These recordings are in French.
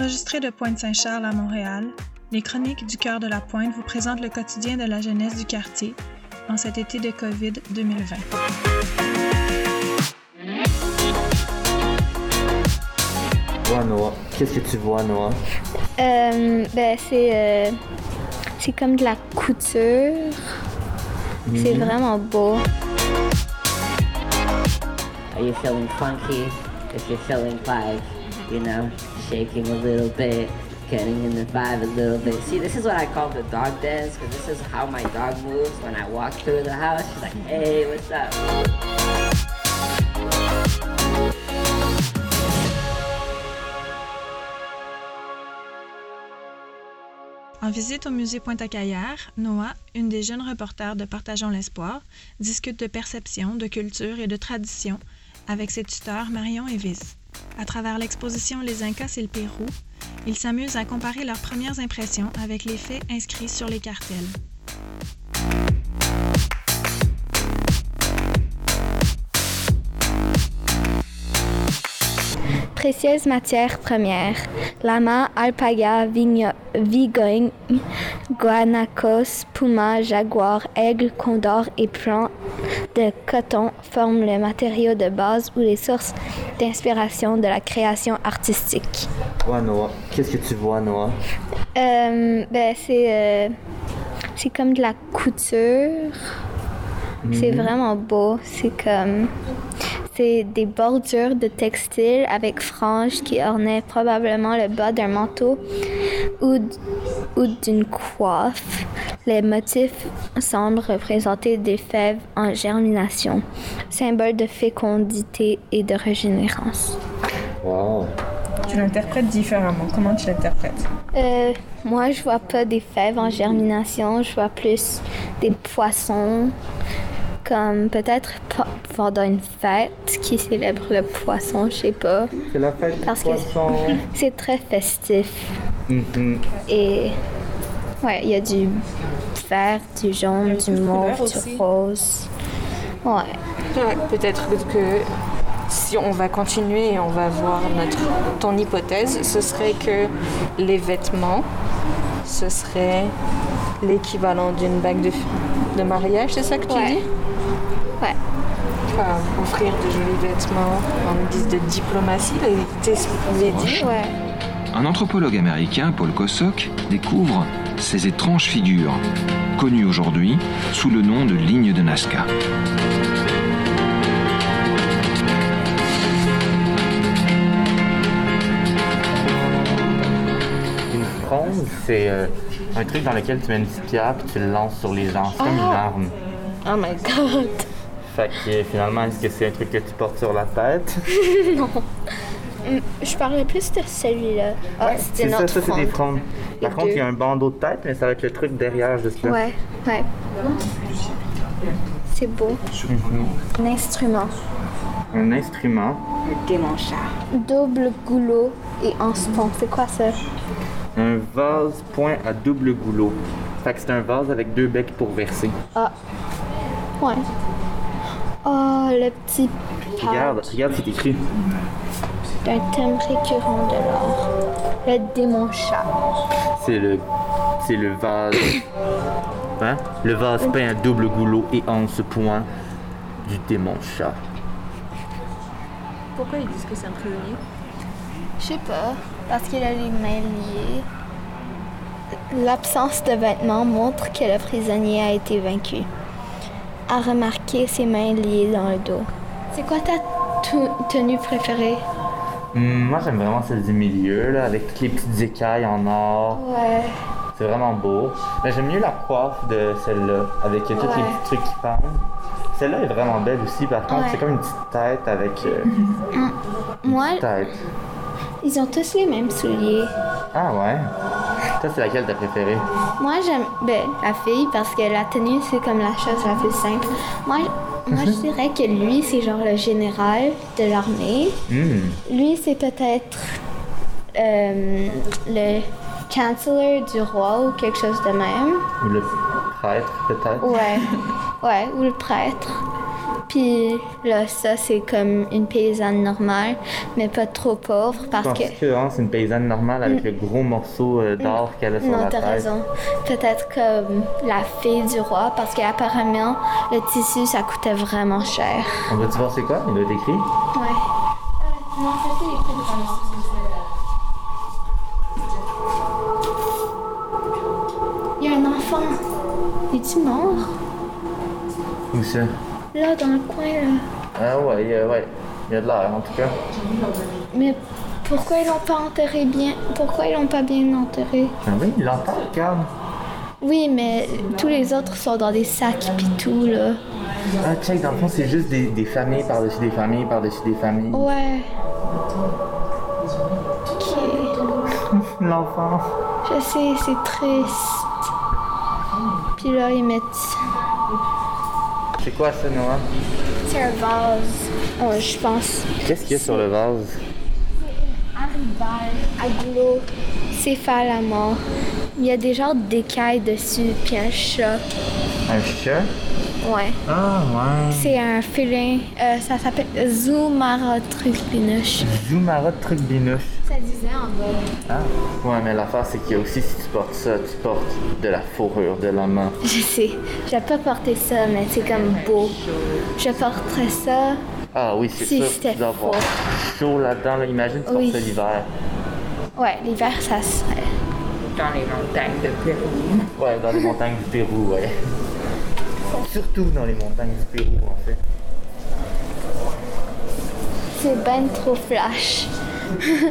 Enregistré de Pointe-Saint-Charles à Montréal, les Chroniques du cœur de la Pointe vous présentent le quotidien de la jeunesse du quartier en cet été de COVID 2020. Vois Noah. Qu'est-ce que tu vois, Noah? Euh, ben, c'est, euh, c'est comme de la couture. C'est Mhm. vraiment beau. Are you feeling funky? If you're feeling you know, shaking a little bit, getting in the vibe a little bit. See, this is what I call the dog dance, because this is how my dog moves when I walk through the house. She's like, hey, what's up? En visite au musée Pointe-à-Caillère, Noah, une des jeunes reporters de Partageons l'espoir, discute de perception, de culture et de tradition avec ses tuteurs Marion et Viz. À travers l'exposition Les Incas et le Pérou, ils s'amusent à comparer leurs premières impressions avec les faits inscrits sur les cartels. Précieuses matières premières. Lama, alpaga, vigno- vigogne, guanacos, puma, jaguar, aigle, condor et plants de coton forment le matériau de base ou les sources d'inspiration de la création artistique. Noah. Qu'est-ce que tu vois, Noah? Euh, ben, c'est, euh, c'est comme de la couture. C'est vraiment beau. C'est comme. C'est des bordures de textile avec franges qui ornaient probablement le bas d'un manteau ou, ou d'une coiffe. Les motifs semblent représenter des fèves en germination, symbole de fécondité et de régénérance. Wow. Tu l'interprètes différemment. Comment tu l'interprètes? Euh, moi, je vois pas des fèves en germination, je vois plus des poissons, comme peut-être pe- pendant une fête qui célèbre le poisson, je sais pas. C'est la fête Parce du que- poisson. C'est très festif Mhm. et ouais, il y a du vert, du jaune, du mauve, du aussi. rose. Ouais. Ouais, Peut-être que si on va continuer et on va voir notre ton hypothèse, ce serait que les vêtements, ce serait l'équivalent d'une bague de, de mariage, c'est ça que tu Ouais. dis? Ouais. Enfin, offrir de jolis vêtements en guise de diplomatie, l'as dit. Ouais. Un anthropologue américain, Paul Kosok, découvre ces étranges figures, connues aujourd'hui sous le nom de lignes de Nazca. Une c'est euh, un truc dans lequel tu mets une petite pierre puis tu le lances sur les gens. C'est comme une arme. Oh my god. Fait que finalement, est-ce que c'est un truc que tu portes sur la tête? Je parlais plus de celui-là. Ah, c'était C'est ça, notre ça c'est des fronde. frondes. Par contre, il y a un bandeau de tête, mais ça va être le truc derrière juste là. Ouais, ouais. C'est beau. Un instrument. Un instrument. Double goulot et en. C'est quoi ça? Un vase point à double goulot. Fait que c'est un vase avec deux becs pour verser. Ah. Ouais. Oh, le petit Regarde, regarde, c'est écrit. d'un thème récurrent de l'art. Le démon chat. C'est le. C'est le vase. Hein? Le vase peint à double goulot et en ce point du démon chat. Pourquoi ils disent que c'est un prisonnier Je sais pas, parce qu'il a les mains liées. L'absence de vêtements montre que le prisonnier a été vaincu. À remarquer ses mains liées dans le dos. C'est quoi ta tenue préférée? Hum, moi j'aime vraiment celle du milieu là, avec toutes les petites écailles en or. Ouais. C'est vraiment beau. Mais j'aime mieux la coiffe de celle-là, avec euh, tous les petits trucs qui pendent. Celle-là est vraiment belle aussi, par contre, Ouais. c'est comme une petite tête avec. euh, Moi, tête. Ils ont tous les mêmes souliers. Ah ouais? Toi, c'est laquelle t'as préférée? Moi, j'aime ben, la fille parce que la tenue, c'est comme la chose la plus simple. Moi, moi je dirais que lui, c'est genre le général de l'armée. Hum. Lui, c'est peut-être euh, le chancellor du roi ou quelque chose de même. Ou le prêtre, peut-être? Ouais, ouais, ou le prêtre. Puis là, ça, c'est comme une paysanne normale, mais pas trop pauvre parce Je pense que. que hein, c'est une paysanne normale avec le gros morceau euh, d'or qu'elle a sur Non, la t'as tête? raison. Peut-être comme la fille du roi, parce qu'apparemment, le tissu, ça coûtait vraiment cher. On va-tu voir c'est quoi? Il doit être écrit. Ouais. non, ça, c'est écrit vraiment. Il y a un enfant. Es-tu mort? Où ça? Là, dans le coin, là. Ah ouais, euh, ouais. Il y a de l'air en tout cas. Mais pourquoi ils l'ont pas enterré bien? Pourquoi ils l'ont pas bien enterré? Ah oui, il l'entend, regarde. Oui, mais tous les autres sont dans des sacs pis tout, là. Ah, check, dans le fond, c'est juste des, des familles par-dessus des familles par-dessus des familles. Ouais. Ok. L'enfant. Je sais, c'est triste. Puis là, ils mettent. C'est quoi ça, Noah? C'est un vase. Oh, je pense. Qu'est-ce qu'il y a sur le vase? Aglo. Céphalama. Il y a des genres d'écailles dessus, puis un chat. Un chat? Ouais. Ah, ouais. C'est un félin. Euh, ça s'appelle Zoumarotricpinus. Zoumara de truc binouche. Ça disait en bas. Ah. Ouais, mais l'affaire, c'est qu'il y a aussi, si tu portes ça, tu portes de la fourrure de la main. Je sais. Je vais pas porter ça, mais c'est comme beau. Je porterais ça. Ah oui, c'est Si sûr. c'était Tu dois avoir faux. chaud là-dedans. Là. Imagine, tu Oui. portes ça l'hiver. Ouais, l'hiver, ça serait. Dans les montagnes de Pérou. Ouais, dans les montagnes du Pérou, ouais. Surtout dans les montagnes du Pérou, en fait. C'est ben trop flash.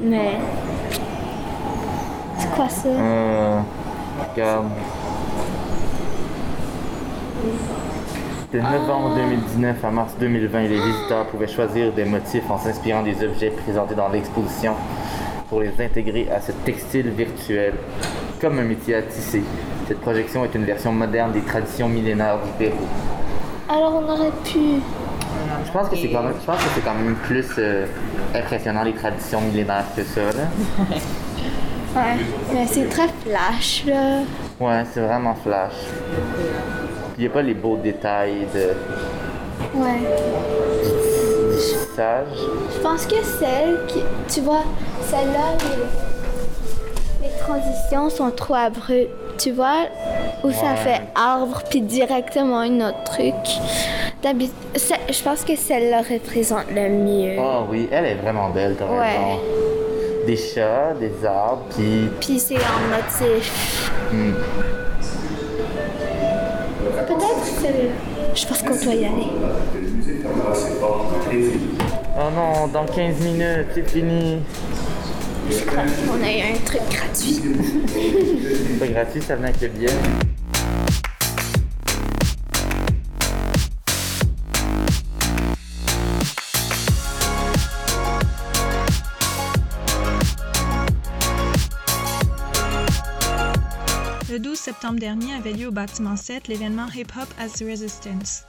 mais. C'est quoi ça? Euh, regarde. De novembre 2019 à mars 2020, les visiteurs pouvaient choisir des motifs en s'inspirant des objets présentés dans l'exposition pour les intégrer à ce textile virtuel, comme un métier à tisser. Cette projection est une version moderne des traditions millénaires du Pérou. Alors on aurait pu. Je pense que c'est quand même, je pense que c'est quand même plus euh, impressionnant les traditions millénaires que ça. Là. Ouais. Mais c'est très flash, là. Ouais, c'est vraiment flash. Il n'y a pas les beaux détails de Ouais. Je pense que celle qui. Tu vois, celle-là, les, les transitions sont trop abruptes. Tu vois, où ça fait arbre, puis directement un autre truc. Je pense que celle-là représente le mieux. Oh oui, elle est vraiment belle, t'as Ouais. raison. Des chats, des arbres, puis Puis c'est en motif. hmm, Peut-être celle-là. Je pense qu'on doit y aller. Oh non, dans 15 minutes, c'est fini. On a eu un truc gratuit. C'est pas gratuit, ça venait avec le billet. Le 12 septembre dernier avait lieu au bâtiment 7 l'événement Hip Hop as Resistance.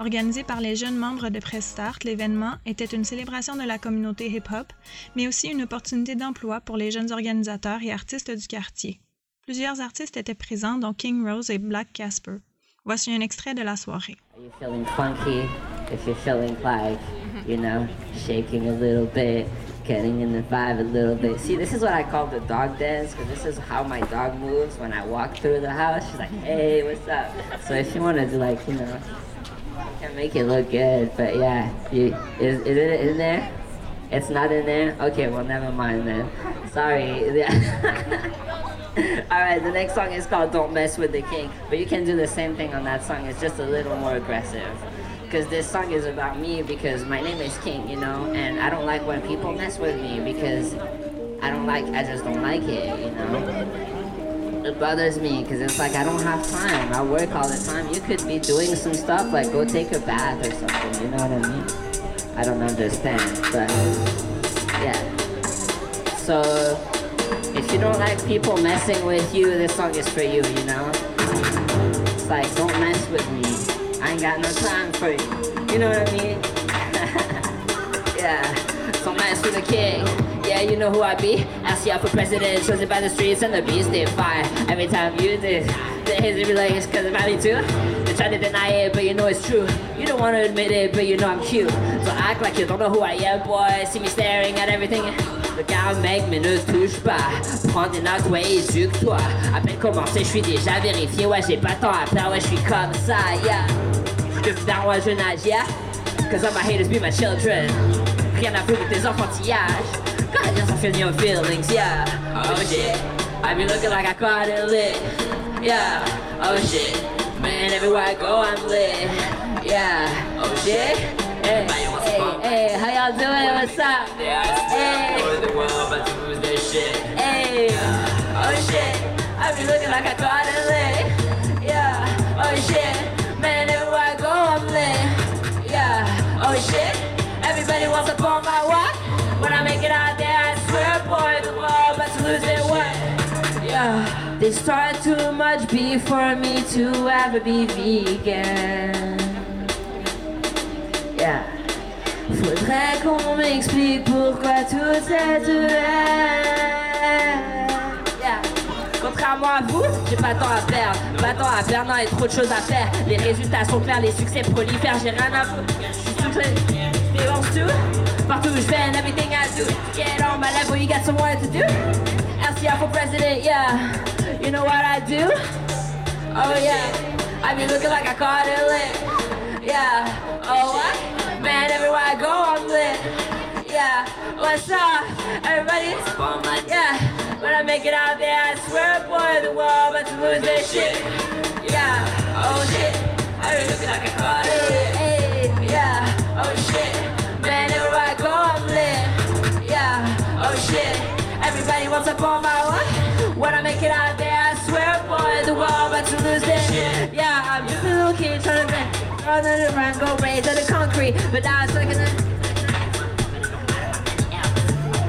Organisé par les jeunes membres de Press Start, l'événement était une célébration de la communauté hip-hop, mais aussi une opportunité d'emploi pour les jeunes organisateurs et artistes du quartier. Plusieurs artistes étaient présents, dont King Rose et Black Casper. Voici un extrait de la soirée. Getting in the vibe dance, dog walk through the house. Hey, what's up? You know, can make it look good, but yeah, you, is, is it in there? It's not in there? Okay, well, never mind then. Sorry. Alright, the next song is called Don't Mess with the King, but you can do the same thing on that song, it's just a little more aggressive. Because this song is about me because my name is King, you know, and I don't like when people mess with me because I don't like, I just don't like it, you know. It bothers me because it's like I don't have time. I work all the time. You could be doing some stuff like go take a bath or something, you know what I mean? I don't understand, but yeah. So if you don't like people messing with you, this song is for you, you know? It's like, don't mess with me. I ain't got no time for you. You know what I mean? yeah. Don't mess with the king. Yeah, you know who I be. Ask you for president, chosen by the streets and the beast they fire. Every time you do, the hits be like, it's cause about me too. They try to deny it, but you know it's true. You don't wanna admit it, but you know I'm cute. So act like you don't know who I am, boy. See me staring at everything. Regarde mec, mais ne touche pas. Prends des notes, ouais, éduque-toi. À peine commencé, je suis déjà vérifié. Ouais, j'ai pas temps à perdre, ouais, je suis comme ça, yeah. Je suis dans moi, je nage, yeah. Cause all my haters be my children. Rien à foutre de tes enfantillages. God, just feel your feelings, yeah. Oh shit. I be looking like I caught it lit. Yeah. Oh shit. Man, everywhere I go, I'm lit. Yeah. Oh shit. Hey, hey, hey, how y'all doing? What's up? Hey. Hey. Oh shit. I be looking like I caught it They start too much before me to ever be vegan. Yeah. Faudrait qu'on m'explique pourquoi toute cette haine. Yeah. Contrairement à vous, j'ai pas temps à perdre, pas temps à perdre, non, a trop de choses à faire. Les résultats sont clairs, les succès prolifèrent, j'ai rien à foutre. Tout je belongs to. Partout où je vais everything I do. Get on my level, you got some work to do. LCR for president, yeah. You know what I do? Oh yeah, I be looking like I caught it lit. Yeah, oh what? Man, everywhere I go, I'm lit. Yeah, what's up, everybody? Yeah, when I make it out there, I swear, boy, the world about to lose their shit. Yeah, oh shit, I be looking like I caught it lit. Yeah, oh shit, man, everywhere I go, I'm lit. Yeah, oh shit, everybody wants up on my what? When I make it out there, I swear, boy, the world about to lose shit. Yeah, I'm just a little kid trying to make run the go raise on the concrete, but now it's looking at.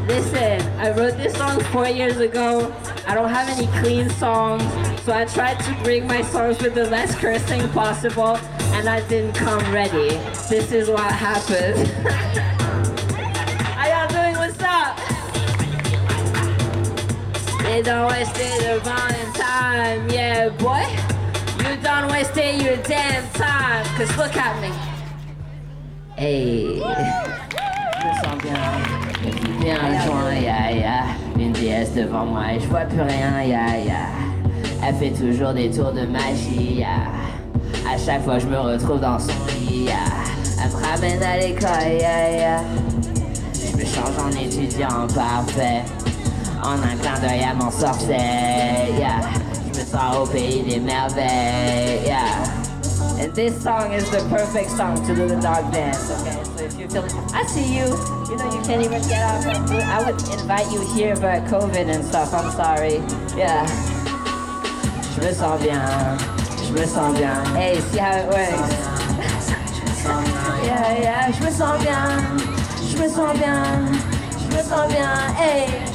Listen, I wrote this song four years ago. I don't have any clean songs, so I tried to bring my songs with the less cursing possible, and I didn't come ready. This is what happened. They don't waste their divine time, yeah, boy. You don't waste your damn time, cause look at me. Hey, je sens bien, bien joint, ya ya. Une déesse devant moi et je vois plus rien, ya ya. Elle fait toujours des tours de magie, ya. À chaque fois je me retrouve dans son lit, ya. Elle me ramène à l'école, ya ya. Je me change en étudiant parfait. En un clin d'œil à mon sorcier, yeah. Je me sens au pays des merveilles, yeah. And this song is the perfect song to do the dog dance, okay? So if you feel I see you. You know you can't even get out. I would invite you here, but COVID and stuff. I'm sorry. Yeah. Je me sens bien. Je me sens bien. Hey, see how it works. yeah, yeah. Je me sens bien. Je me sens bien. Je me sens bien. Hey.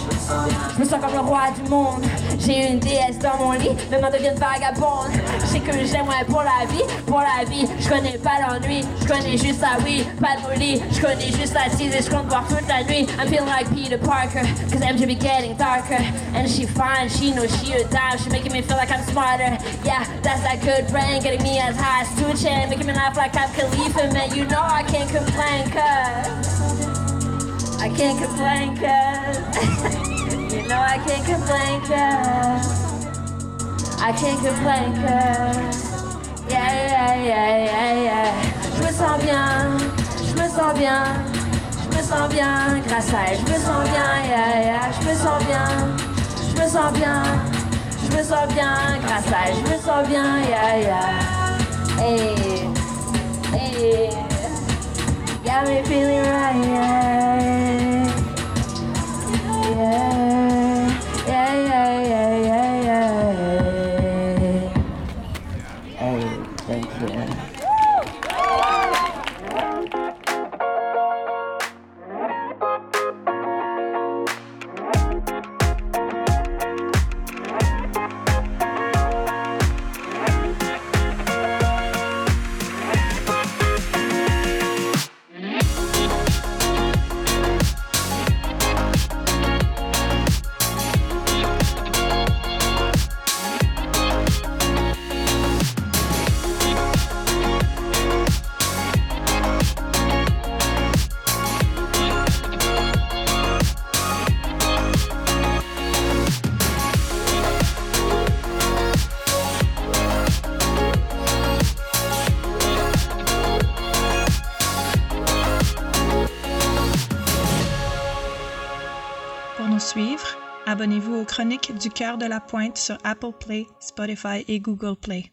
Me sens comme le roi du monde. J'ai une déesse dans mon lit, mais m'en devient vagabonde. Je sais que j'aime ouais pour la vie, pour la vie. Je connais pas l'ennui, je connais juste la oui, pas de molly. Je connais juste la tease et je compte voir toute la nuit. I'm feeling like Peter Parker, cause MJ be getting darker. And she fine, she knows she a dime. She making me feel like I'm smarter. Yeah, that's that good brain, getting me as high as Tucci. Making me laugh like I'm Khalifa, man. You know I can't complain, cause. I can't complain cause Know I can't complain cause I can't complain cause Yeah, yeah, yeah, yeah, yeah. Je me sens bien, je me sens bien Je me sens bien grâce à elle. Je me sens bien, yeah, yeah. Je me sens bien, je me sens bien Je me sens bien grâce à elle. Je me sens bien, yeah, yeah. Hey, hey. Got me feeling right, yeah. Yeah, du cœur de la pointe sur Apple Play, Spotify et Google Play.